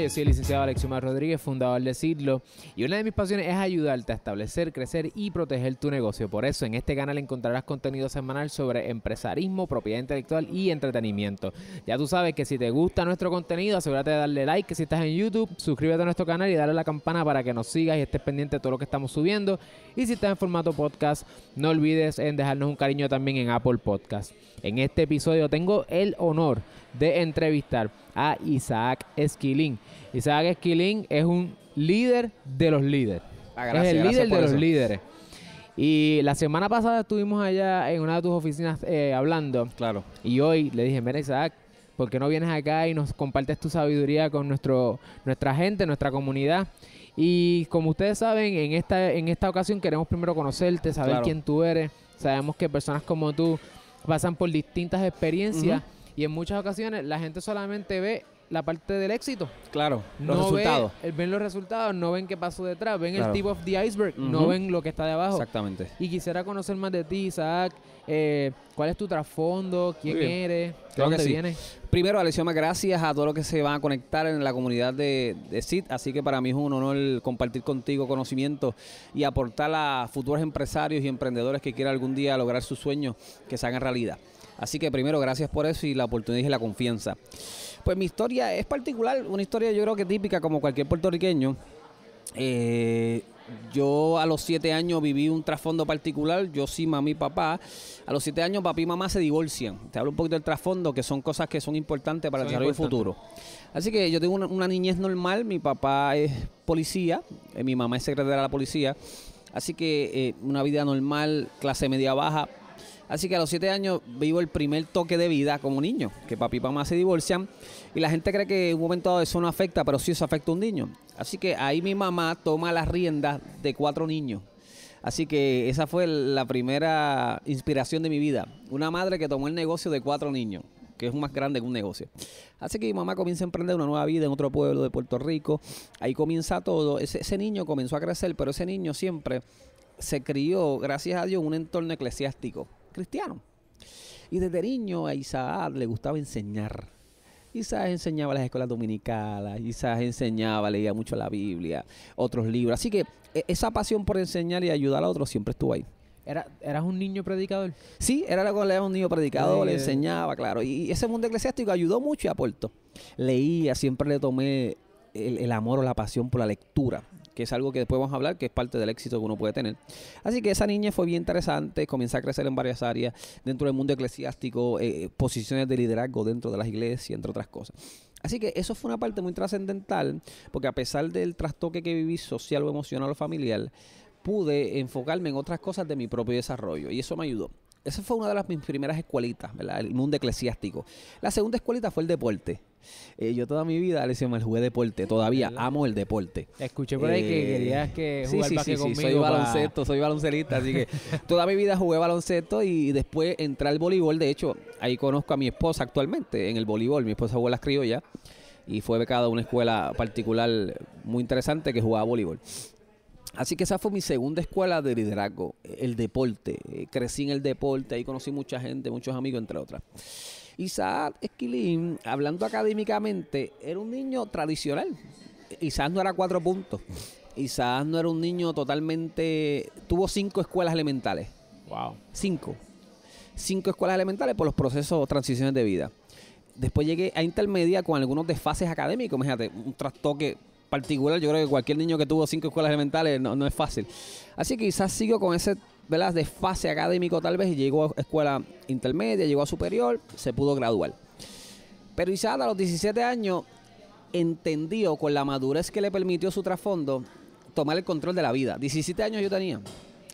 yo soy el licenciado Alexiomar Rodríguez, fundador de Sidlo, y una de mis pasiones es ayudarte a establecer, crecer y proteger tu negocio. Por eso en este canal encontrarás contenido semanal sobre empresarismo, propiedad intelectual y entretenimiento. Ya tú sabes que si te gusta nuestro contenido, asegúrate de darle like, que si estás en YouTube, suscríbete a nuestro canal y dale a la campana para que nos sigas y estés pendiente de todo lo que estamos subiendo. Y si estás en formato podcast, no olvides en dejarnos un cariño también en Apple Podcast. En este episodio tengo el honor de entrevistar a Isaac Esquilín. Isaac Esquilín es un líder de los líderes. Ah, es el líder de los líderes. Y la semana pasada estuvimos allá en una de tus oficinas eh, hablando. Claro. Y hoy le dije, mira Isaac, ¿por qué no vienes acá y nos compartes tu sabiduría con nuestro, nuestra gente, nuestra comunidad? Y como ustedes saben, en esta, en esta ocasión queremos primero conocerte, saber Claro. quién tú eres. Sabemos que personas como tú pasan por distintas experiencias y en muchas ocasiones la gente solamente ve la parte del éxito. Claro. Los no resultados. Ve, eh, ven los resultados, no ven qué pasó detrás, ven Claro. el tip of the iceberg, no ven lo que está debajo. Exactamente. Y quisiera conocer más de ti, Isaac. Eh, ¿Cuál es tu trasfondo? ¿Quién eres? ¿De Claro que dónde sí. vienes? Primero, Alexioma, gracias a todos los que se van a conectar en la comunidad de, de CIT. Así que para mí es un honor compartir contigo conocimiento y aportar a futuros empresarios y emprendedores que quieran algún día lograr sus sueños que se hagan realidad. Así que primero, gracias por eso y la oportunidad y la confianza. Pues mi historia es particular, una historia yo creo que típica como cualquier puertorriqueño. Eh, yo a los siete años viví un trasfondo particular, yo sí, mami y papá. A los siete años papá y mamá se divorcian. Te hablo un poquito del trasfondo, que son cosas que son importantes para el desarrollo futuro. Así que yo tengo una, una niñez normal, mi papá es policía, eh, mi mamá es secretaria de la policía. Así que eh, una vida normal, clase media baja. Así que a los siete años vivo el primer toque de vida como niño, que papi y mamá se divorcian y la gente cree que en un momento dado eso no afecta, pero sí eso afecta a un niño. Así que ahí mi mamá toma las riendas de cuatro niños. Así que esa fue la primera inspiración de mi vida. Una madre que tomó el negocio de cuatro niños, que es más grande que un negocio. Así que mi mamá comienza a emprender una nueva vida en otro pueblo de Puerto Rico. Ahí comienza todo. Ese, ese niño comenzó a crecer, pero ese niño siempre se crió, gracias a Dios, en un entorno eclesiástico cristiano. Y desde niño a Isaac le gustaba enseñar. Isaac enseñaba las escuelas dominicales, Isaac enseñaba, leía mucho la Biblia, otros libros. Así que e- esa pasión por enseñar y ayudar a otros siempre estuvo ahí. Era, ¿Eras un niño predicador? Sí, era lo que le daba un niño predicador, le Sí, eh. enseñaba, claro. Y ese mundo eclesiástico ayudó mucho y aportó. Leía, siempre le tomé el, el amor o la pasión por la lectura, que es algo que después vamos a hablar, que es parte del éxito que uno puede tener. Así que esa niña fue bien interesante, comenzó a crecer en varias áreas dentro del mundo eclesiástico, eh, posiciones de liderazgo dentro de las iglesias, entre otras cosas. Así que eso fue una parte muy trascendental, porque a pesar del trastoque que viví social o emocional o familiar, pude enfocarme en otras cosas de mi propio desarrollo y eso me ayudó. Esa fue una de las mis primeras escuelitas, ¿verdad? El mundo eclesiástico. La segunda escuelita fue el deporte. Eh, yo toda mi vida, le mal jugué deporte. Todavía ¿Verdad? amo el deporte. Escuché por ahí que Eh, querías que sí, jugar sí, sí, sí, conmigo. soy baloncesto, soy baloncelista, así que toda mi vida jugué baloncesto y después entré al voleibol. De hecho, ahí conozco a mi esposa actualmente en el voleibol. Mi esposa en las criollas y fue becada a una escuela particular muy interesante que jugaba voleibol. Así que esa fue mi segunda escuela de liderazgo, el deporte. Eh, Crecí en el deporte, ahí conocí mucha gente, muchos amigos, entre otras. Isaac Esquilín, hablando académicamente, era un niño tradicional. Isaac no era cuatro puntos. Isaac no era un niño totalmente... Tuvo cinco escuelas elementales. Wow. Cinco. Cinco escuelas elementales por los procesos o transiciones de vida. Después llegué a intermedia con algunos desfases académicos. Imagínate, un trastoque particular. Yo creo que cualquier niño que tuvo cinco escuelas elementales no, no es fácil. Así que quizás sigo con ese ¿verdad? desfase académico tal vez y llegó a escuela intermedia, llegó a superior, se pudo graduar. Pero Isaac a los 17 años entendió con la madurez que le permitió su trasfondo tomar el control de la vida. 17 años yo tenía.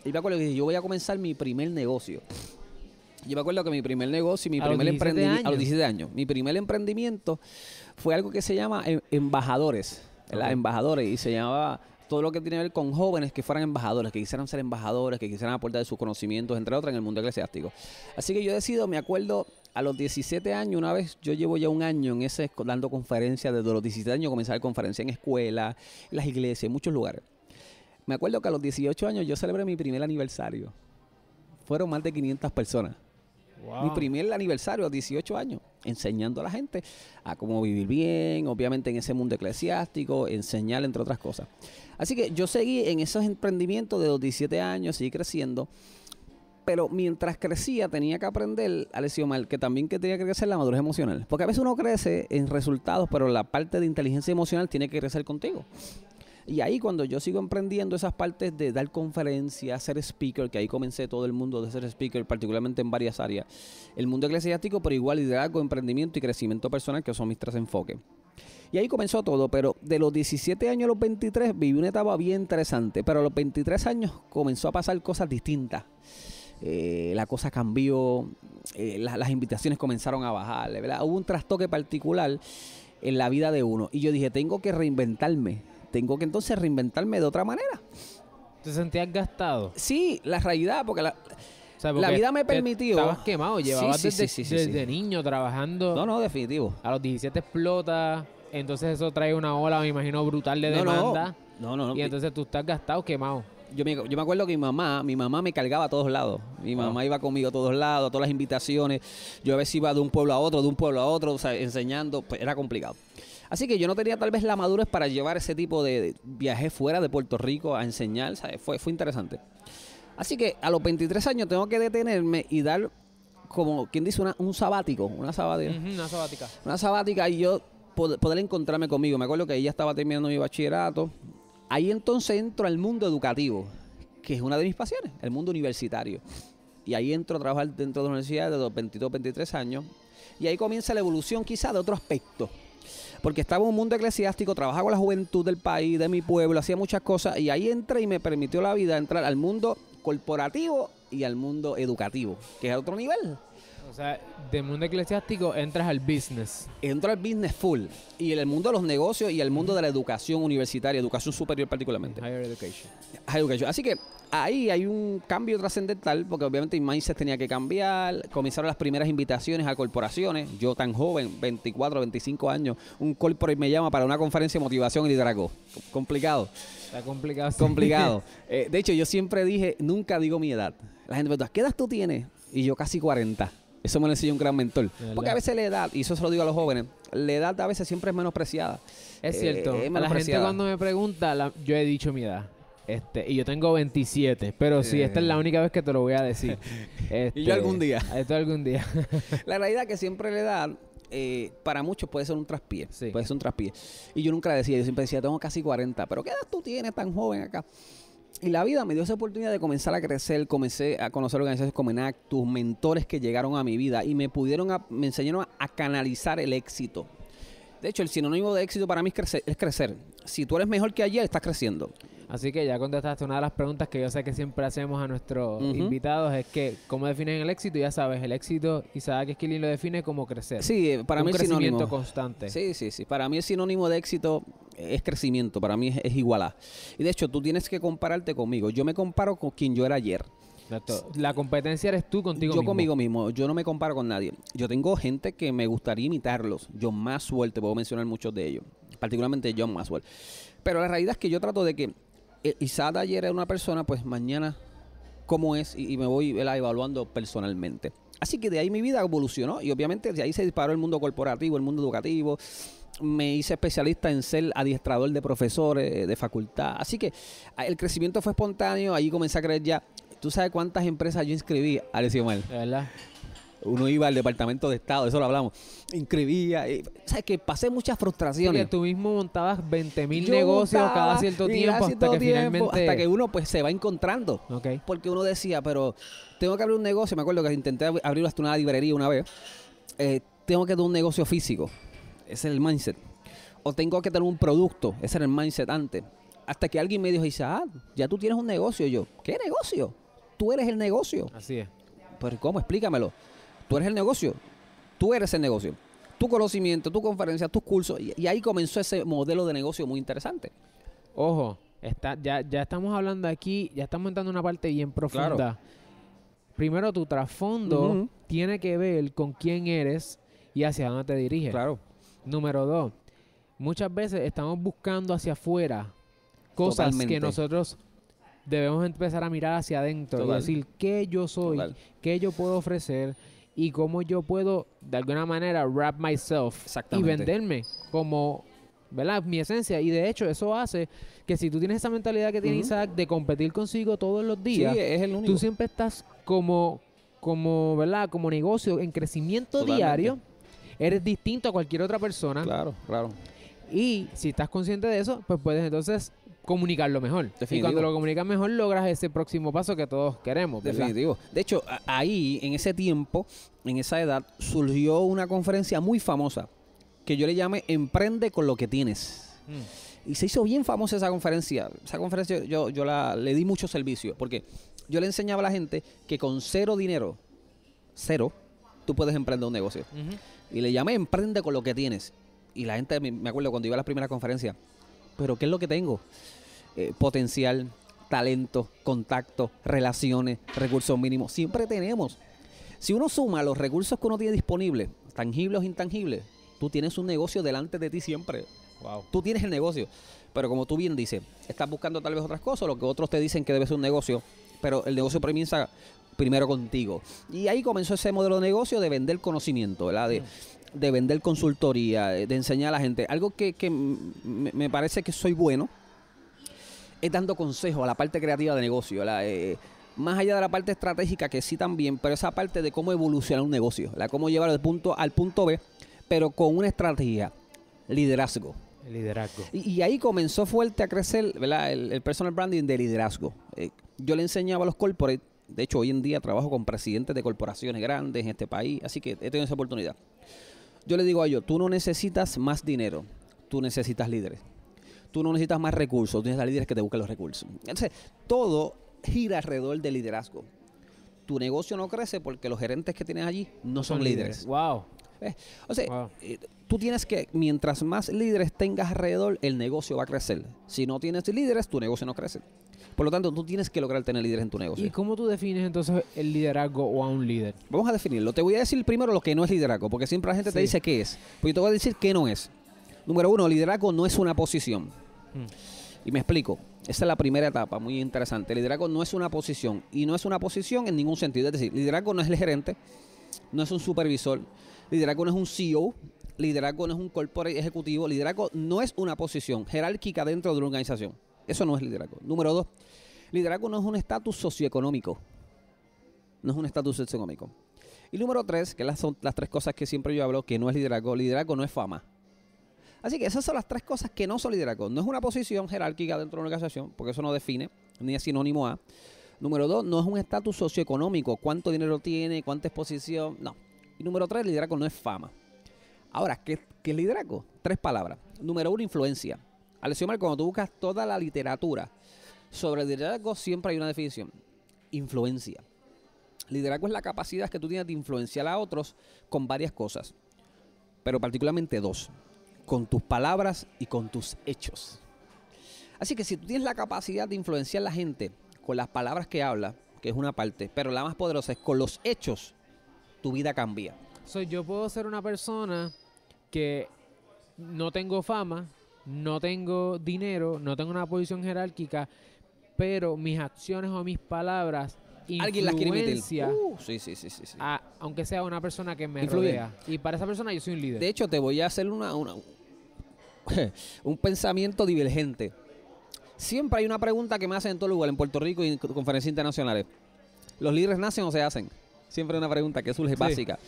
Y me acuerdo que dije, yo voy a comenzar mi primer negocio. Yo me acuerdo que mi primer negocio, mi ¿A los primer 17 emprendimiento, a los años? 17 años, mi primer emprendimiento fue algo que se llama em- embajadores, ¿verdad? Ok. Embajadores, y se llamaba todo lo que tiene que ver con jóvenes que fueran embajadores, que quisieran ser embajadores, que quisieran aportar sus conocimientos, entre otras, en el mundo eclesiástico. Así que yo decido, me acuerdo, a los 17 años, una vez, yo llevo ya un año en ese, dando conferencias, desde los 17 años comencé a dar conferencias en escuelas, en las iglesias, en muchos lugares. Me acuerdo que a los 18 años yo celebré mi primer aniversario. Fueron más de 500 personas. Mi primer aniversario a 18 años, enseñando a la gente a cómo vivir bien, obviamente en ese mundo eclesiástico, enseñar entre otras cosas. Así que yo seguí en esos emprendimientos de los 17 años, seguí creciendo. Pero mientras crecía tenía que aprender, Alessio Mal, que también que tenía que crecer la madurez emocional. Porque a veces uno crece en resultados, pero la parte de inteligencia emocional tiene que crecer contigo. Y ahí cuando yo sigo emprendiendo esas partes de dar conferencias, ser speaker, que ahí comencé todo el mundo de ser speaker, particularmente en varias áreas. El mundo eclesiástico, pero igual liderazgo, emprendimiento y crecimiento personal, que son mis tres enfoques. Y ahí comenzó todo, pero de los 17 años a los 23 viví una etapa bien interesante, pero a los 23 años comenzó a pasar cosas distintas. Eh, la cosa cambió, eh, las invitaciones comenzaron a bajar, ¿verdad? Hubo un trastoque particular en la vida de uno. Y yo dije, tengo que reinventarme tengo que entonces reinventarme de otra manera. ¿Te sentías gastado? Sí, la realidad, porque la, la vida me permitió. Estabas quemado, llevabas desde, niño trabajando. No, no, definitivo. A los 17 explota, entonces eso trae una ola, me imagino, brutal de demanda. No, no, no. Y entonces tú estás gastado, quemado. Yo me, yo me acuerdo que mi mamá, mi mamá me cargaba a todos lados. Mi mamá iba conmigo a todos lados, a todas las invitaciones. Yo a veces iba de un pueblo a otro, de un pueblo a otro, o sea, enseñando. Pues era complicado. Así que yo no tenía tal vez la madurez para llevar ese tipo de viaje fuera de Puerto Rico a enseñar, Fue, fue interesante. Así que a los 23 años tengo que detenerme y dar, como quien dice, un sabático, una sabática. una sabática. Una sabática y yo poder, encontrarme conmigo. Me acuerdo que ella estaba terminando mi bachillerato. Ahí entonces entro al mundo educativo, que es una de mis pasiones, el mundo universitario. Y ahí entro a trabajar dentro de la universidad de los 22, 23 años. Y ahí comienza la evolución quizá de otro aspecto porque estaba en un mundo eclesiástico, trabajaba con la juventud del país, de mi pueblo, hacía muchas cosas y ahí entré y me permitió la vida entrar al mundo corporativo y al mundo educativo, que es otro nivel. O sea, del mundo eclesiástico entras al business. Entro al business full. Y en el mundo de los negocios y el mundo de la educación universitaria, educación superior particularmente. Higher education. Higher education. Así que ahí hay un cambio trascendental, porque obviamente mi mindset tenía que cambiar. Comenzaron las primeras invitaciones a corporaciones. Yo tan joven, 24, 25 años, un corporate me llama para una conferencia de motivación y liderazgo. Complicado. Está complicado. Complicado. Eh, de hecho, yo siempre dije, nunca digo mi edad. La gente me pregunta, ¿qué edad tú tienes? Y yo casi 40. Eso me lo enseñó un gran mentor. Porque a veces la edad, y eso se lo digo a los jóvenes, la edad a veces siempre es menospreciada. Es cierto. Eh, la gente cuando me pregunta, yo he dicho mi edad. Este, y yo tengo 27, pero sí, esta es la única vez que te lo voy a decir. y yo algún día. Esto algún día. la realidad es que siempre la edad, eh, para muchos puede ser un traspié. Puede ser un traspié. Y yo nunca la decía, yo siempre decía, tengo casi 40, pero ¿qué edad tú tienes tan joven acá? Y la vida me dio esa oportunidad de comenzar a crecer, comencé a conocer organizaciones como Enactus, mentores que llegaron a mi vida y me pudieron, me enseñaron a, canalizar el éxito. De hecho, el sinónimo de éxito para mí es crecer. Si tú eres mejor que ayer, estás creciendo. Así que ya contestaste una de las preguntas que yo sé que siempre hacemos a nuestros invitados, es que ¿cómo definen el éxito? Ya sabes, el éxito, Isaac Esquilín lo define como crecer. Sí, eh, para mí es crecimiento constante. Sí, sí, sí. Para mí el sinónimo de éxito es crecimiento, para mí es, es igualar. Y de hecho, tú tienes que compararte conmigo. Yo me comparo con quien yo era ayer. La competencia eres tú contigo yo mismo. Yo conmigo mismo, yo no me comparo con nadie. Yo tengo gente que me gustaría imitarlos. John Maxwell, te puedo mencionar muchos de ellos, particularmente John Maxwell. Pero la realidad es que yo trato de que eh, Isaac ayer era una persona, pues mañana cómo es y, me voy evaluando personalmente. Así que de ahí mi vida evolucionó y obviamente de ahí se disparó el mundo corporativo, el mundo educativo. Me hice especialista en ser adiestrador de profesores de facultad. Así que ah, el crecimiento fue espontáneo. Ahí comencé a creer ya. ¿Tú sabes cuántas empresas yo inscribí, Alessio Mal? ¿Verdad? Uno iba al departamento de Estado, eso lo hablamos, inscribía, y, ¿sabes? Que pasé muchas frustraciones. Sí, tú mismo montabas 20 mil negocios cada cierto tiempo hasta que finalmente... Hasta que uno pues se va encontrando. Porque uno decía, pero tengo que abrir un negocio, me acuerdo que intenté abrir hasta una librería una vez, eh, tengo que tener un negocio físico, ese es el mindset. O tengo que tener un producto, ese era el mindset antes. Hasta que alguien me dijo, ah, ya tú tienes un negocio. Y yo, ¿qué negocio? Tú eres el negocio. Así es. Pero ¿cómo? Explícamelo. Tú eres el negocio. Tú eres el negocio. Tu conocimiento, tu conferencia, tus cursos. Y, ahí comenzó ese modelo de negocio muy interesante. Ojo, está, ya, ya estamos hablando aquí, ya estamos entrando en una parte bien profunda. Primero, tu trasfondo tiene que ver con quién eres y hacia dónde te diriges. Claro. Número dos, muchas veces estamos buscando hacia afuera cosas que nosotros debemos empezar a mirar hacia adentro y decir qué yo soy, qué yo puedo ofrecer y cómo yo puedo de alguna manera wrap myself y venderme como, ¿verdad? Mi esencia. Y de hecho eso hace que si tú tienes esa mentalidad que tiene. Isaac de competir consigo todos los Sí, días, es el único. tú siempre estás como, como, ¿verdad? Como negocio en crecimiento Totalmente. diario. Eres distinto a cualquier otra persona. Claro, claro. Y si estás consciente de eso, pues puedes entonces comunicarlo mejor. Y cuando lo comunicas mejor, logras ese próximo paso que todos queremos. ¿verdad? Definitivo. De hecho, ahí, en ese tiempo, en esa edad, surgió una conferencia muy famosa que yo le llamé Emprende con lo que tienes. Mm. Y se hizo bien famosa esa conferencia. Esa conferencia yo, yo la, le di mucho servicio porque yo le enseñaba a la gente que con cero dinero, cero, tú puedes emprender un negocio. Y le llamé Emprende con lo que tienes. Y la gente, me me acuerdo cuando iba a la primera conferencia, pero ¿qué es lo que tengo? Eh, potencial, talento, contacto, relaciones, recursos mínimos. Siempre tenemos. Si uno suma los recursos que uno tiene disponibles, tangibles o intangibles, tú tienes un negocio delante de ti siempre. Wow. Tú tienes el negocio. Pero como tú bien dices, estás buscando tal vez otras cosas, lo que otros te dicen que debe ser un negocio, pero el negocio comienza primero contigo. Y ahí comenzó ese modelo de negocio de vender conocimiento, ¿verdad? De, de vender consultoría, de, enseñar a la gente. Algo que, que me parece que soy bueno es dando consejos a la parte creativa de negocio, ¿verdad? Eh, más allá de la parte estratégica, que sí también, pero esa parte de cómo evolucionar un negocio, ¿verdad? Cómo llevarlo del punto A al punto B, pero con una estrategia, liderazgo. El liderazgo. Y, y ahí comenzó fuerte a crecer ¿verdad? El, el personal branding de liderazgo. Eh, yo le enseñaba a los corporate, de hecho hoy en día trabajo con presidentes de corporaciones grandes en este país, así que he tenido esa oportunidad. Yo le digo a ellos, tú no necesitas más dinero, tú necesitas líderes. Tú no necesitas más recursos, tú necesitas líderes que te busquen los recursos. Entonces, todo gira alrededor del liderazgo. Tu negocio no crece porque los gerentes que tienes allí no son, líderes. Wow. ¿Ves? O sea, Wow. eh, tú tienes que, mientras más líderes tengas alrededor, el negocio va a crecer. Si no tienes líderes, tu negocio no crece. Por lo tanto, tú tienes que lograr tener líderes en tu negocio. ¿Y cómo tú defines entonces el liderazgo o a un líder? Vamos a definirlo. Te voy a decir primero lo que no es liderazgo, porque siempre la gente te dice qué es. Pues yo te voy a decir qué no es. Número uno, liderazgo no es una posición. Mm. Y me explico. Esa es la primera etapa, muy interesante. Liderazgo no es una posición. Y no es una posición en ningún sentido. Es decir, liderazgo no es el gerente, no es un supervisor, liderazgo no es un CEO, liderazgo no es un corporate ejecutivo, liderazgo no es una posición jerárquica dentro de una organización. Eso no es liderazgo. Número dos, liderazgo no es un estatus socioeconómico. No es un estatus socioeconómico. Y número tres, que las, son las tres cosas que siempre yo hablo, que no es liderazgo. Liderazgo no es fama. Así que esas son las tres cosas que no son liderazgo. No es una posición jerárquica dentro de una organización, porque eso no define, ni es sinónimo a. Número dos, no es un estatus socioeconómico. ¿Cuánto dinero tiene? ¿Cuánta exposición? No. Y número tres, liderazgo no es fama. Ahora, ¿qué, es liderazgo? Tres palabras. Número uno, influencia. Alexiomar, cuando tú buscas toda la literatura sobre el liderazgo, siempre hay una definición. Influencia. Liderazgo es la capacidad que tú tienes de influenciar a otros con varias cosas, pero particularmente dos, con tus palabras y con tus hechos. Así que si tú tienes la capacidad de influenciar a la gente con las palabras que habla, que es una parte, pero la más poderosa es con los hechos, tu vida cambia. So, yo puedo ser una persona que no tengo fama, no tengo dinero, no tengo una posición jerárquica, pero mis acciones o mis palabras Alguien las quiere influencia Uh, sí, sí, sí, sí. sí. a- aunque sea una persona que me Influye. rodea. Y para esa persona yo soy un líder. De hecho, te voy a hacer una, una- un pensamiento divergente. Siempre hay una pregunta que me hacen en todo lugar, en Puerto Rico y en co- conferencias internacionales. ¿Los líderes nacen o se hacen? Siempre hay una pregunta que surge Sí. básica.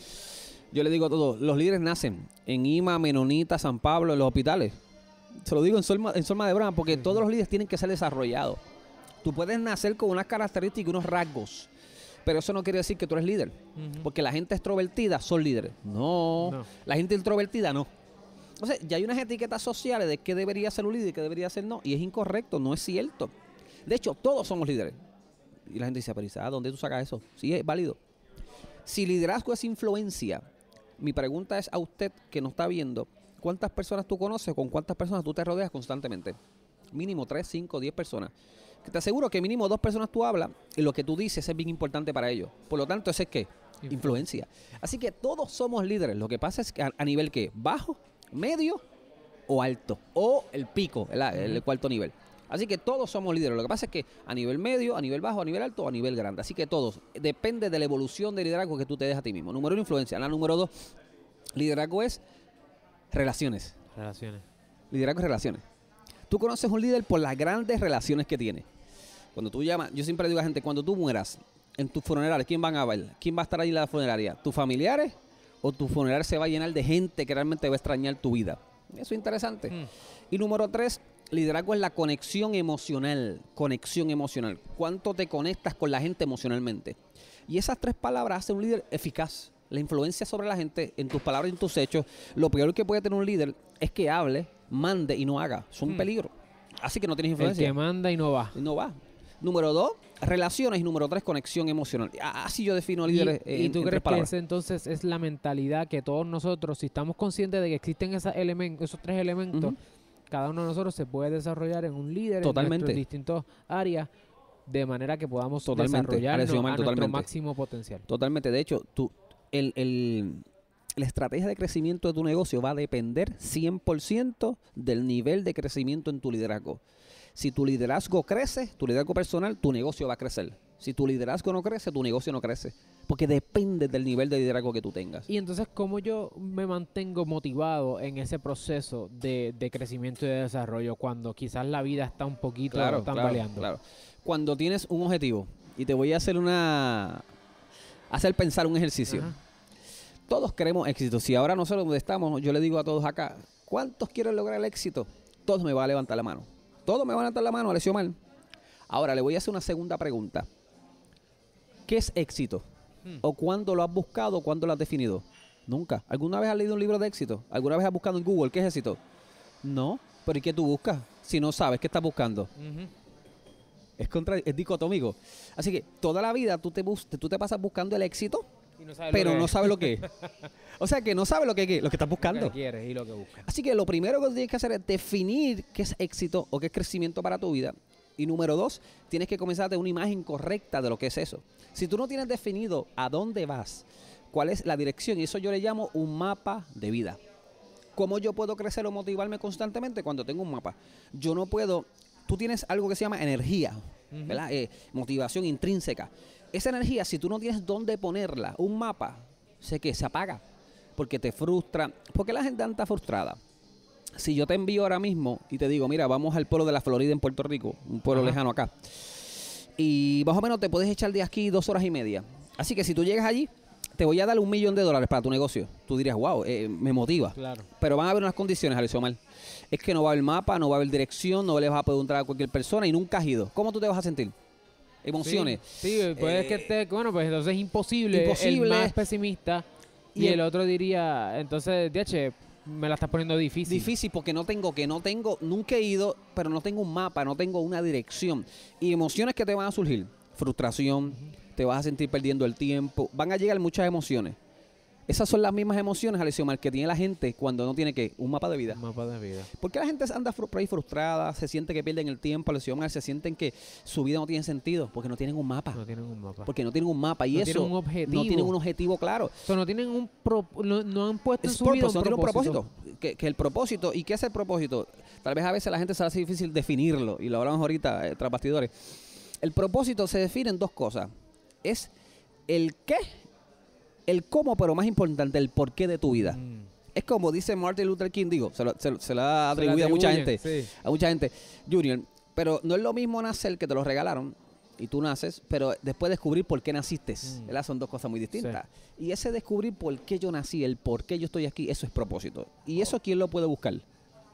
Yo le digo a todos, los líderes nacen en Ima, Menonita, San Pablo, en los hospitales. Se lo digo en forma, en forma de broma, porque todos los líderes tienen que ser desarrollados. Tú puedes nacer con unas características y unos rasgos, pero eso no quiere decir que tú eres líder. Porque la gente extrovertida son líderes. No. No. La gente introvertida no. Entonces, ya hay unas etiquetas sociales de qué debería ser un líder y qué debería ser no. Y es incorrecto, no es cierto. De hecho, todos somos líderes. Y la gente dice, pero Isaac, ¿dónde tú sacas eso? Sí, es válido. Si liderazgo es influencia, mi pregunta es a usted que nos está viendo, ¿cuántas personas tú conoces? ¿Con cuántas personas tú te rodeas constantemente? Mínimo 3, 5, 10 personas. Que te aseguro que mínimo dos personas tú hablas y lo que tú dices es bien importante para ellos. Por lo tanto, ese es qué? Influ- Influencia. Así que todos somos líderes. Lo que pasa es que a, a nivel qué? Bajo, medio o alto. O el pico, el cuarto nivel. Así que todos somos líderes. Lo que pasa es que a nivel medio, a nivel bajo, a nivel alto, a nivel grande. Así que todos. Depende de la evolución del liderazgo que tú te des a ti mismo. Número uno, influencia. La número dos, liderazgo es relaciones. Relaciones. Liderazgo es relaciones. Tú conoces un líder por las grandes relaciones que tiene. Cuando tú llamas, yo siempre digo a la gente, cuando tú mueras en tu funeral, ¿quién van a ver? ¿Quién va a estar ahí en la funeraria? ¿Tus familiares? ¿O tu funeral se va a llenar de gente que realmente va a extrañar tu vida? Eso es interesante. Mm. Y número tres, liderazgo es la conexión emocional. Conexión emocional. ¿Cuánto te conectas con la gente emocionalmente? Y esas tres palabras hacen un líder eficaz. La influencia sobre la gente en tus palabras y en tus hechos. Lo peor que puede tener un líder es que hable, mande y no haga. Es un Hmm. peligro. Así que no tienes El influencia. que manda y no va. No va. Número dos, relaciones. Y número tres, conexión emocional. Así yo defino ¿Y, líderes. y en- tú en tres crees que ese entonces es la mentalidad que todos nosotros, si estamos conscientes de que existen elementos, esos tres elementos, cada uno de nosotros se puede desarrollar en un líder Totalmente. en distintas áreas de manera que podamos Totalmente, desarrollarnos nuestro máximo potencial. Totalmente. De hecho, tú, el, el- la estrategia de crecimiento de tu negocio va a depender 100% del nivel de crecimiento en tu liderazgo. Si tu liderazgo crece, tu liderazgo personal, tu negocio va a crecer. Si tu liderazgo no crece, tu negocio no crece. Porque depende del nivel de liderazgo que tú tengas. Y entonces, ¿cómo yo me mantengo motivado en ese proceso de, de crecimiento y de desarrollo cuando quizás la vida está un poquito tambaleando? claro. Cuando tienes un objetivo, y te voy a hacer una... hacer pensar un ejercicio. Ajá. Todos queremos éxito. Si ahora nosotros donde estamos, yo le digo a todos acá, ¿cuántos quieren lograr el éxito? Todos me van a levantar la mano. Todos me van a levantar la mano, Alessio Mal. Ahora le voy a hacer una segunda pregunta. ¿Qué es éxito? Hmm. ¿O cuándo lo has buscado? ¿Cuándo lo has definido? Nunca. ¿Alguna vez has leído un libro de éxito? ¿Alguna vez has buscado en Google qué es éxito? No. ¿Pero y qué tú buscas? Si no sabes qué estás buscando. Es, contra, es dicotómico. Así que toda la vida tú te, tú te pasas buscando el éxito, Y no sabes lo pero no es, sabes lo que es. O sea que no sabes lo que, es, lo que estás lo buscando. que quieres y lo que buscas. Así que lo primero que tienes que hacer es definir qué es éxito o qué es crecimiento para tu vida. Y número dos, tienes que comenzar a tener una imagen correcta de lo que es eso. Si tú no tienes definido a dónde vas, cuál es la dirección, y eso yo le llamo un mapa de vida. ¿Cómo yo puedo crecer o motivarme constantemente cuando tengo un mapa? Yo no puedo, tú tienes algo que se llama energía. ¿verdad? Eh, motivación intrínseca. Esa energía, si tú no tienes dónde ponerla, un mapa, sé que se apaga, porque te frustra. ¿Por qué la gente anda frustrada? Si yo te envío ahora mismo y te digo, mira, vamos al pueblo de la Florida en Puerto Rico, un pueblo Ajá. lejano acá, y más o menos te puedes echar de aquí dos horas y media. Así que si tú llegas allí, te voy a dar un millón de dólares para tu negocio. Tú dirías, wow, eh, me motiva. Claro. Pero van a haber unas condiciones, Alessio Omar. Es que no va a haber mapa, no va a haber dirección, no le vas a preguntar a cualquier persona y nunca has ido. ¿Cómo tú te vas a sentir? Emociones. Sí, sí, puede Eh, que esté, bueno, pues entonces es imposible, imposible. el más pesimista y, Y el, el- otro diría, entonces, DH, me la estás poniendo difícil. Difícil porque no tengo que no tengo, nunca he ido, pero no tengo un mapa, no tengo una dirección. Y emociones que te van a surgir, frustración, te vas a sentir perdiendo el tiempo, van a llegar muchas emociones. Esas son las mismas emociones, Alessio Mar, que tiene la gente cuando no tiene que un mapa de vida. Un mapa de vida. ¿Por qué la gente anda por ahí frustrada? Se siente que pierden el tiempo, Alessio Mar, se sienten que su vida no tiene sentido porque no tienen un mapa. No tienen un mapa. Porque no tienen un mapa y No eso tienen un objetivo. no tienen un objetivo claro. O sea, no tienen un pro- no, no han puesto en su vida un no tiene un propósito. propósito. Que, que el propósito, ¿y qué es el propósito? Tal vez a veces la gente se hace difícil definirlo, y lo hablamos ahorita eh, tras bastidores. El propósito se define en dos cosas. Es el qué, el cómo, pero más importante, el porqué de tu vida. Mm. Es como dice Martin Luther King, digo, se lo, se se lo ha atribuido a mucha gente, sí. a mucha gente, Junior, pero no es lo mismo nacer que te lo regalaron y tú naces, pero después descubrir por qué naciste, Mm. Son dos cosas muy distintas. Y ese descubrir por qué yo nací, el por qué yo estoy aquí, eso es propósito. ¿Y eso quién lo puede buscar?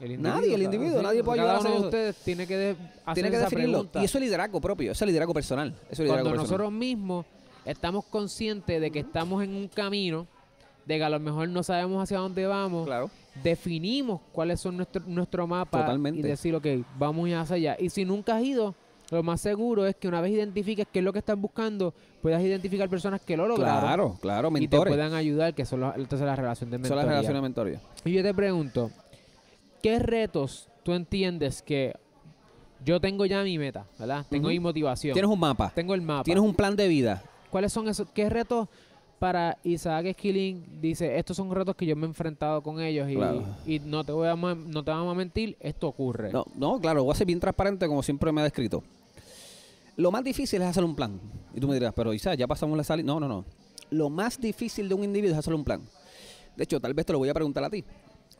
El Nadie, el individuo, nadie puede ayudar a hacer ustedes tiene que de- hacer Tiene que esa definirlo. pregunta. Y eso es liderazgo propio, eso es liderazgo personal. Eso es liderazgo Cuando personal. nosotros mismos estamos conscientes de que estamos en un camino, de que a lo mejor no sabemos hacia dónde vamos, Claro. definimos cuáles son nuestro, nuestro mapa Totalmente. y decir, ok, vamos hacia allá. Y si nunca has ido, lo más seguro es que una vez identifiques qué es lo que estás buscando, puedas identificar personas que lo lograron Claro, claro, y te mentores. puedan ayudar, que son los- entonces la relación de Son mentoría. las relaciones de mentoría. Y yo te pregunto, ¿qué retos tú entiendes que yo tengo ya mi meta, ¿verdad? Tengo mi motivación. Tienes un mapa, tengo el mapa. tienes un plan de vida. ¿Cuáles son esos? ¿Qué retos para Isaac Esquilín, dice, estos son retos que yo me he enfrentado con ellos y, Claro. y no te voy a no te vamos a mentir, esto ocurre. No, no, claro, voy a ser bien transparente como siempre me ha descrito. Lo más difícil es hacer un plan. Y tú me dirás, pero Isa, ya pasamos la salida. No, no, no. Lo más difícil de un individuo es hacer un plan. De hecho, tal vez te lo voy a preguntar a ti.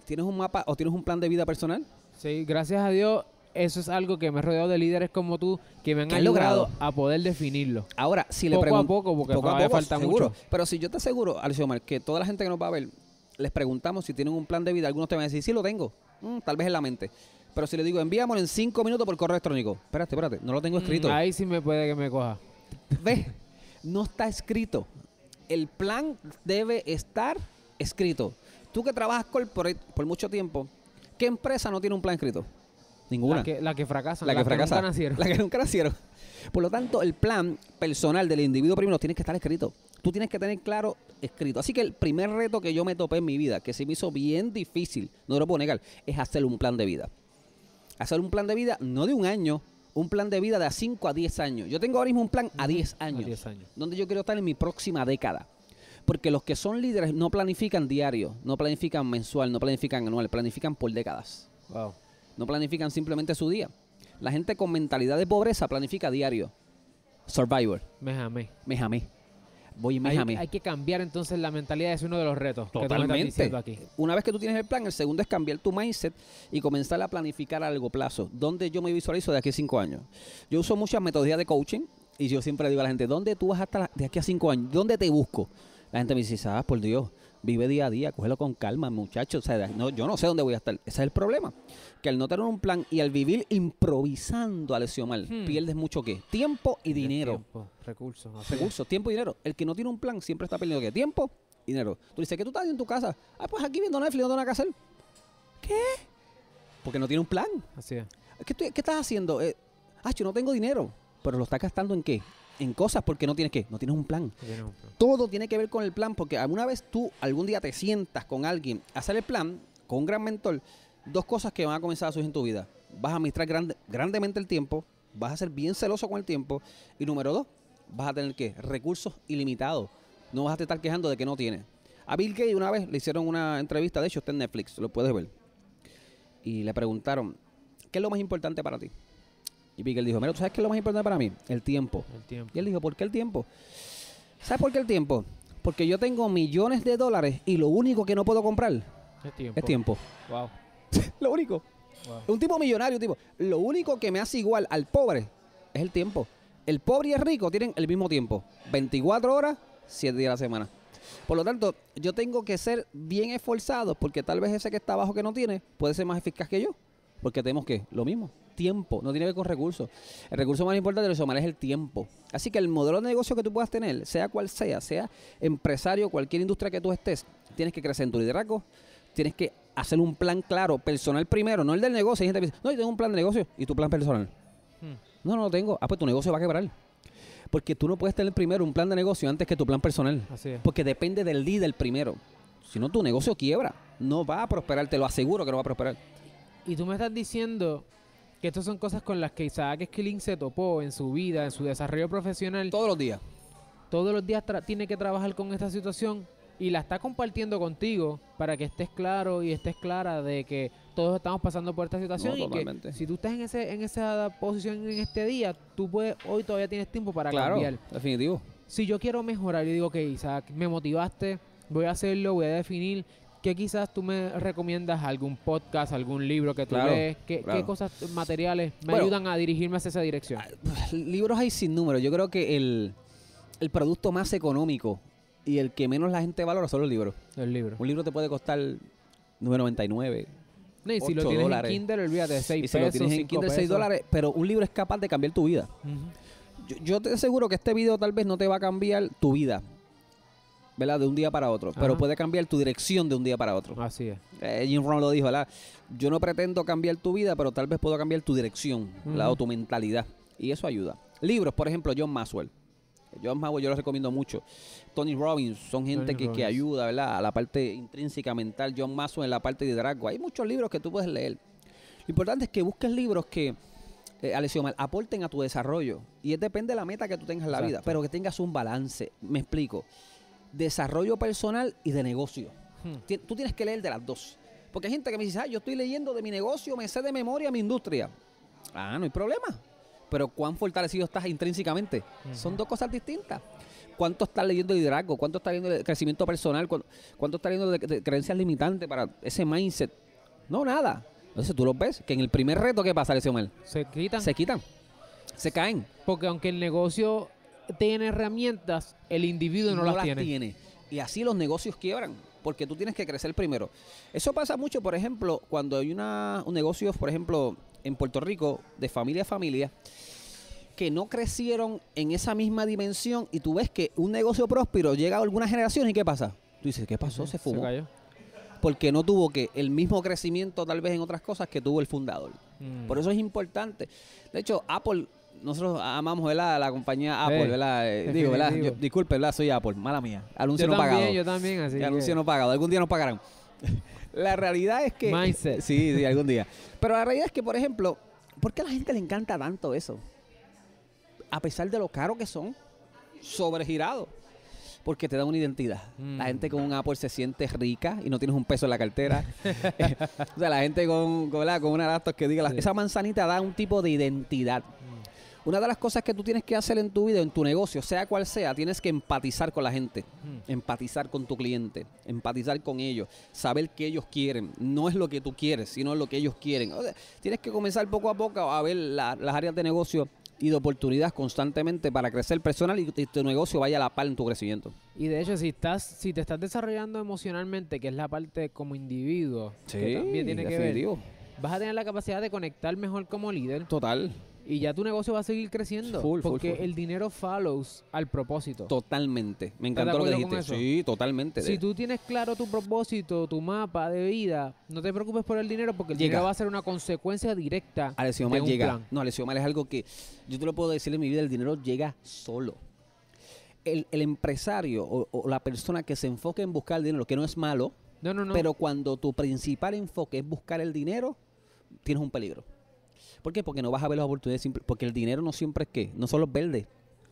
¿Tienes un mapa o tienes un plan de vida personal? Sí, gracias a Dios, eso es algo que me he rodeado de líderes como tú que me han ayudado logrado. a poder definirlo. Ahora, si le Poco a poco, porque poco a todavía poco, falta seguro. mucho. Pero si yo te aseguro, Alicia Omar, que toda la gente que nos va a ver, les preguntamos si tienen un plan de vida, algunos te van a decir, sí lo tengo, Mm, tal vez en la mente. Pero si le digo, enviámoslo en cinco minutos por correo electrónico, espérate, espérate, no lo tengo escrito. Mm, Ahí sí me puede que me coja. ¿Ves? No está escrito. El plan debe estar escrito. Tú que trabajas corporate por mucho tiempo, ¿qué empresa no tiene un plan escrito? Ninguna. La que, la que fracasan, La que las fracasa. nunca nacieron. La que nunca nacieron. Por lo tanto, el plan personal del individuo primero tiene que estar escrito. Tú tienes que tener claro escrito. Así que el primer reto que yo me topé en mi vida, que se me hizo bien difícil, no lo puedo negar, es hacer un plan de vida. Hacer un plan de vida no de un año, un plan de vida de a 5 a 10 años. Yo tengo ahora mismo un plan a 10 años, A 10 años. donde yo quiero estar en mi próxima década. Porque los que son líderes no planifican diario, no planifican mensual, no planifican anual, planifican por décadas. Wow. No planifican simplemente su día. La gente con mentalidad de pobreza planifica diario. Survivor, Me jamé. me jamé. Voy y me Hay, jamé. hay que cambiar entonces la mentalidad, es uno de los retos Totalmente. aquí. Una vez que tú tienes el plan, el segundo es cambiar tu mindset y comenzar a planificar a largo plazo. ¿Dónde yo me visualizo de aquí a cinco años? Yo uso muchas metodologías de coaching y yo siempre digo a la gente, ¿dónde tú vas a estar de aquí a cinco años? ¿Dónde te busco? La gente me dice, sabes, por Dios, vive día a día, cógelo con calma, muchachos. O sea, no, yo no sé dónde voy a estar. Ese es el problema. Que al no tener un plan y al vivir improvisando, Alessio Mal, Hmm. pierdes mucho qué? Tiempo y dinero. Tiempo, recursos. Recursos, tiempo y dinero. El que no tiene un plan siempre está perdiendo ¿qué? Tiempo y dinero. Tú dices, ¿qué tú estás haciendo en tu casa? Ah, pues aquí viendo Netflix, no tengo nada que hacer. ¿Qué? Porque no tiene un plan. Así es. ¿Qué, tú- qué estás haciendo? Eh, ah, yo no tengo dinero. Pero lo estás gastando en qué? En cosas porque no tienes qué. No tienes un plan. Tiene un plan. Todo tiene que ver con el plan porque alguna vez tú, algún día te sientas con alguien a hacer el plan, con un gran mentor, dos cosas que van a comenzar a surgir en tu vida. Vas a administrar grande- grandemente el tiempo, vas a ser bien celoso con el tiempo y número dos, vas a tener qué? Recursos ilimitados. No vas a estar quejando de que no tienes. A Bill Gates una vez le hicieron una entrevista, de hecho está en Netflix, lo puedes ver. Y le preguntaron, ¿qué es lo más importante para ti? Y Gates dijo, mira, ¿tú sabes qué es lo más importante para mí? El tiempo. El tiempo. Y él dijo, ¿por qué el tiempo? ¿Sabes por qué el tiempo? Porque yo tengo millones de dólares y lo único que no puedo comprar Es tiempo. es tiempo. Wow. lo único. wow. Un tipo millonario, un tipo. Lo único que me hace igual al pobre es el tiempo. El pobre y el rico tienen el mismo tiempo. 24 horas, 7 días a la semana. Por lo tanto, yo tengo que ser bien esforzado porque tal vez ese que está abajo que no tiene puede ser más eficaz que yo. Porque tenemos que, lo mismo, tiempo, no tiene que ver con recursos. El recurso más importante de los humanos es el tiempo. Así que el modelo de negocio que tú puedas tener, sea cual sea, sea empresario, cualquier industria que tú estés, tienes que crecer en tu liderazgo, tienes que hacer un plan claro, personal primero, no el del negocio. Hay gente que dice, no, yo tengo un plan de negocio y tu plan personal. Hmm. No, no lo tengo. Ah, pues tu negocio va a quebrar. Porque tú no puedes tener primero un plan de negocio antes que tu plan personal. Así es. Porque depende del líder primero. Si no, tu negocio quiebra. No va a prosperar, te lo aseguro que no va a prosperar. Y tú me estás diciendo que estas son cosas con las que Isaac Esquilín se topó en su vida, en su desarrollo profesional. Todos los días. Todos los días tiene que trabajar con esta situación y la está compartiendo contigo para que estés claro y estés clara de que todos estamos pasando por esta situación No, y totalmente. que si tú estás en ese en esa posición en este día, tú puedes hoy todavía tienes tiempo para claro, cambiar. definitivo. Si yo quiero mejorar, yo digo que Isaac, me motivaste, voy a hacerlo, voy a definir ¿Qué quizás tú me recomiendas? ¿Algún podcast, algún libro que tú Claro, lees? ¿Qué, claro. qué cosas materiales me Bueno. ayudan a dirigirme hacia esa dirección? Libros hay sin número. Yo creo que el, el producto más económico y el que menos la gente valora son los libros. El libro. Un libro te puede costar 9.99 No, y si lo tienes dólares. en Kindle, olvídate, 6 y pesos, si lo tienes en cinco Kindle 6 pesos. dólares, pero un libro es capaz de cambiar tu vida. Yo te aseguro que este video tal vez no te va a cambiar tu vida, ¿verdad? De un día para otro, pero puede cambiar tu dirección de un día para otro. Así es. Eh, Jim Rohn lo dijo, ¿verdad? Yo no pretendo cambiar tu vida, pero tal vez puedo cambiar tu dirección, ¿verdad? Ujú. O tu mentalidad. Y eso ayuda. Libros, por ejemplo, John Maxwell. John Maxwell yo lo recomiendo mucho. Tony Robbins, son gente que, que ayuda, ¿verdad? A la parte intrínseca mental. John Maxwell en la parte de liderazgo. Hay muchos libros que tú puedes leer. Lo importante es que busques libros que, eh, Alessio aporten a tu desarrollo. Y es depende de la meta que tú tengas en la vida, pero que tengas un balance. Me explico. Desarrollo personal y de negocio. Hmm. Tú tienes que leer de las dos. Porque hay gente que me dice, ah, yo estoy leyendo de mi negocio, me sé de memoria mi industria. Ah, no hay problema. Pero cuán fortalecido estás intrínsecamente. Son dos cosas distintas. ¿Cuánto estás leyendo de liderazgo? ¿Cuánto estás leyendo de crecimiento personal? ¿Cuánto, cuánto estás leyendo de, de creencias limitantes para ese mindset? No, nada. Entonces tú lo ves, que en el primer reto, ¿qué pasa, Mel? Se quitan. Se quitan. Se caen. Porque aunque el negocio tiene herramientas, el individuo no, las, tiene. Y así los negocios quiebran, porque tú tienes que crecer primero. Eso pasa mucho, por ejemplo, cuando hay una, un negocio, por ejemplo, en Puerto Rico, de familia a familia, que no crecieron en esa misma dimensión y tú ves que un negocio próspero llega a algunas generaciones y ¿qué pasa? Tú dices, ¿qué pasó? Se fumó. cayó. porque no tuvo que el mismo crecimiento tal vez en otras cosas que tuvo el fundador. Mm. Por eso es importante. De hecho, Apple, nosotros amamos ¿verdad? la compañía Apple, Sí, ¿verdad? Eh, digo, ¿verdad? Yo- disculpe, ¿verdad? Soy Apple, mala mía. Anuncio Yo no también, pagado. yo también, así que- anuncio no pagado. Algún día nos pagarán. la realidad es que... Mindset. Sí, sí, algún día. Pero la realidad es que, por ejemplo, ¿por qué a la gente le encanta tanto eso? A pesar de lo caro que son, sobregirado. Porque te da una identidad. La Mm. gente con un Apple se siente rica y no tienes un peso en la cartera. o sea, la gente con, con, con una laptop que diga, Sí. esa manzanita da un tipo de identidad. Una de las cosas que tú tienes que hacer en tu vida, en tu negocio, sea cual sea, tienes que empatizar con la gente, Mm. empatizar con tu cliente, empatizar con ellos, saber qué ellos quieren. No es lo que tú quieres, sino lo que ellos quieren. O sea, tienes que comenzar poco a poco a ver la- las áreas de negocio y de oportunidad constantemente para crecer personal y, y tu negocio vaya a la par en tu crecimiento. Y de hecho, si estás, si te estás desarrollando emocionalmente, que es la parte como individuo, que también tiene que ver, vas a tener la capacidad de conectar mejor como líder Total. Y ya tu negocio va a seguir creciendo. Full, porque full. el dinero follows al propósito. Totalmente. Me ¿Estás de encantó lo que dijiste. Sí, totalmente. Si tú tienes claro tu propósito, tu mapa de vida, no te preocupes por el dinero porque el Llega. dinero va a ser una consecuencia directa Alessio de Mal llega. plan. No, Alessio Mal es algo que yo te lo puedo decir en mi vida, el dinero llega solo. El, el empresario o, o la persona que se enfoque en buscar el dinero, que no es malo, No, no, no. pero cuando tu principal enfoque es buscar el dinero, tienes un peligro. ¿Por qué? Porque no vas a ver las oportunidades, simple- porque el dinero no siempre es qué, no solo es verde.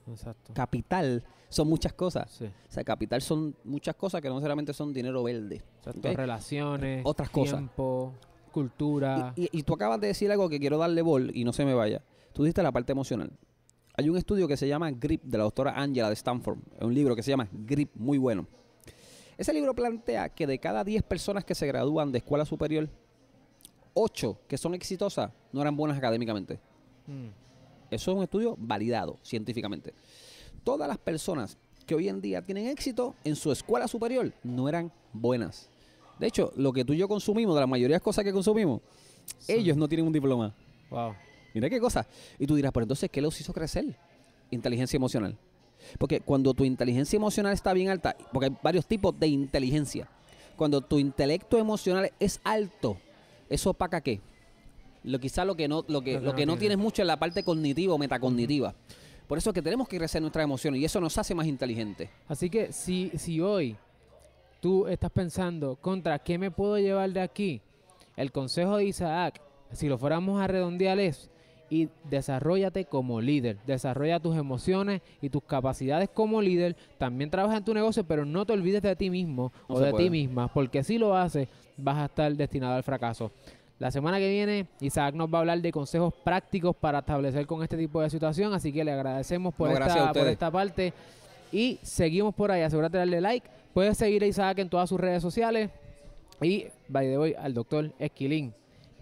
Exacto. Capital son muchas cosas. Sí. O sea, capital son muchas cosas que no necesariamente son dinero verde. Exacto. ¿ok? Relaciones, Otras cosas. tiempo, cultura. Y, y- y tú acabas de decir algo que quiero darle bol y no se me vaya. Tú dijiste la parte emocional. Hay un estudio que se llama GRIP de la doctora Angela de Stanford. Es un libro que se llama GRIP, muy bueno. Ese libro plantea que de cada 10 personas que se gradúan de escuela superior, 8 que son exitosas no eran buenas académicamente. Mm. Eso es un estudio validado científicamente. Todas las personas que hoy en día tienen éxito en su escuela superior no eran buenas. De hecho, lo que tú y yo consumimos, de la mayoría de las cosas que consumimos, ellos no tienen un diploma. Wow. Mira qué cosa. Y tú dirás, pero entonces, ¿qué los hizo crecer? Inteligencia emocional. Porque cuando tu inteligencia emocional está bien alta, porque hay varios tipos de inteligencia. Cuando tu intelecto emocional es alto, ¿eso opaca qué? Lo, quizá lo que no, lo que, Lo que lo no que no tiene. tienes mucho es la parte cognitiva o metacognitiva. Por eso es que tenemos que crecer nuestras emociones y eso nos hace más inteligentes. Así que si, si hoy tú estás pensando contra qué me puedo llevar de aquí, el consejo de Isaac, si lo fuéramos a redondear es y desarrollate como líder, desarrolla tus emociones y tus capacidades como líder, también trabaja en tu negocio, pero no te olvides de ti mismo No o de puede. ti misma, porque si lo haces vas a estar destinado al fracaso. La semana que viene, Isaac nos va a hablar de consejos prácticos para establecer con este tipo de situación, así que le agradecemos por, No, esta, por esta parte. Y seguimos por ahí, asegúrate de darle like. Puedes seguir a Isaac en todas sus redes sociales. Y, by the way, al doctor Esquilín.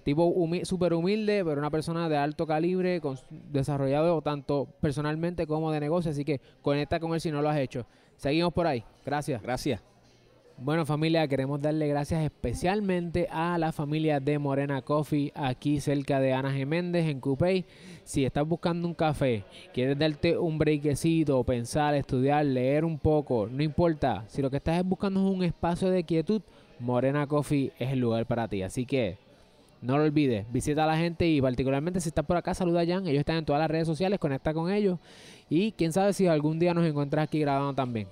Tipo humi- súper humilde, pero una persona de alto calibre, con, desarrollado tanto personalmente como de negocio. Así que conecta con él si no lo has hecho. Seguimos por ahí. Gracias. Gracias. Bueno familia, queremos darle gracias especialmente a la familia de Morena Coffee aquí cerca de Ana Geméndez en Coupey. Si estás buscando un café, quieres darte un breakcito, pensar, estudiar, leer un poco, no importa. Si lo que estás buscando es un espacio de quietud, Morena Coffee es el lugar para ti. Así que no lo olvides, visita a la gente y particularmente si estás por acá, saluda a Jan. Ellos están en todas las redes sociales, conecta con ellos. Y quién sabe si algún día nos encuentras aquí grabando también.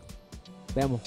Vemos.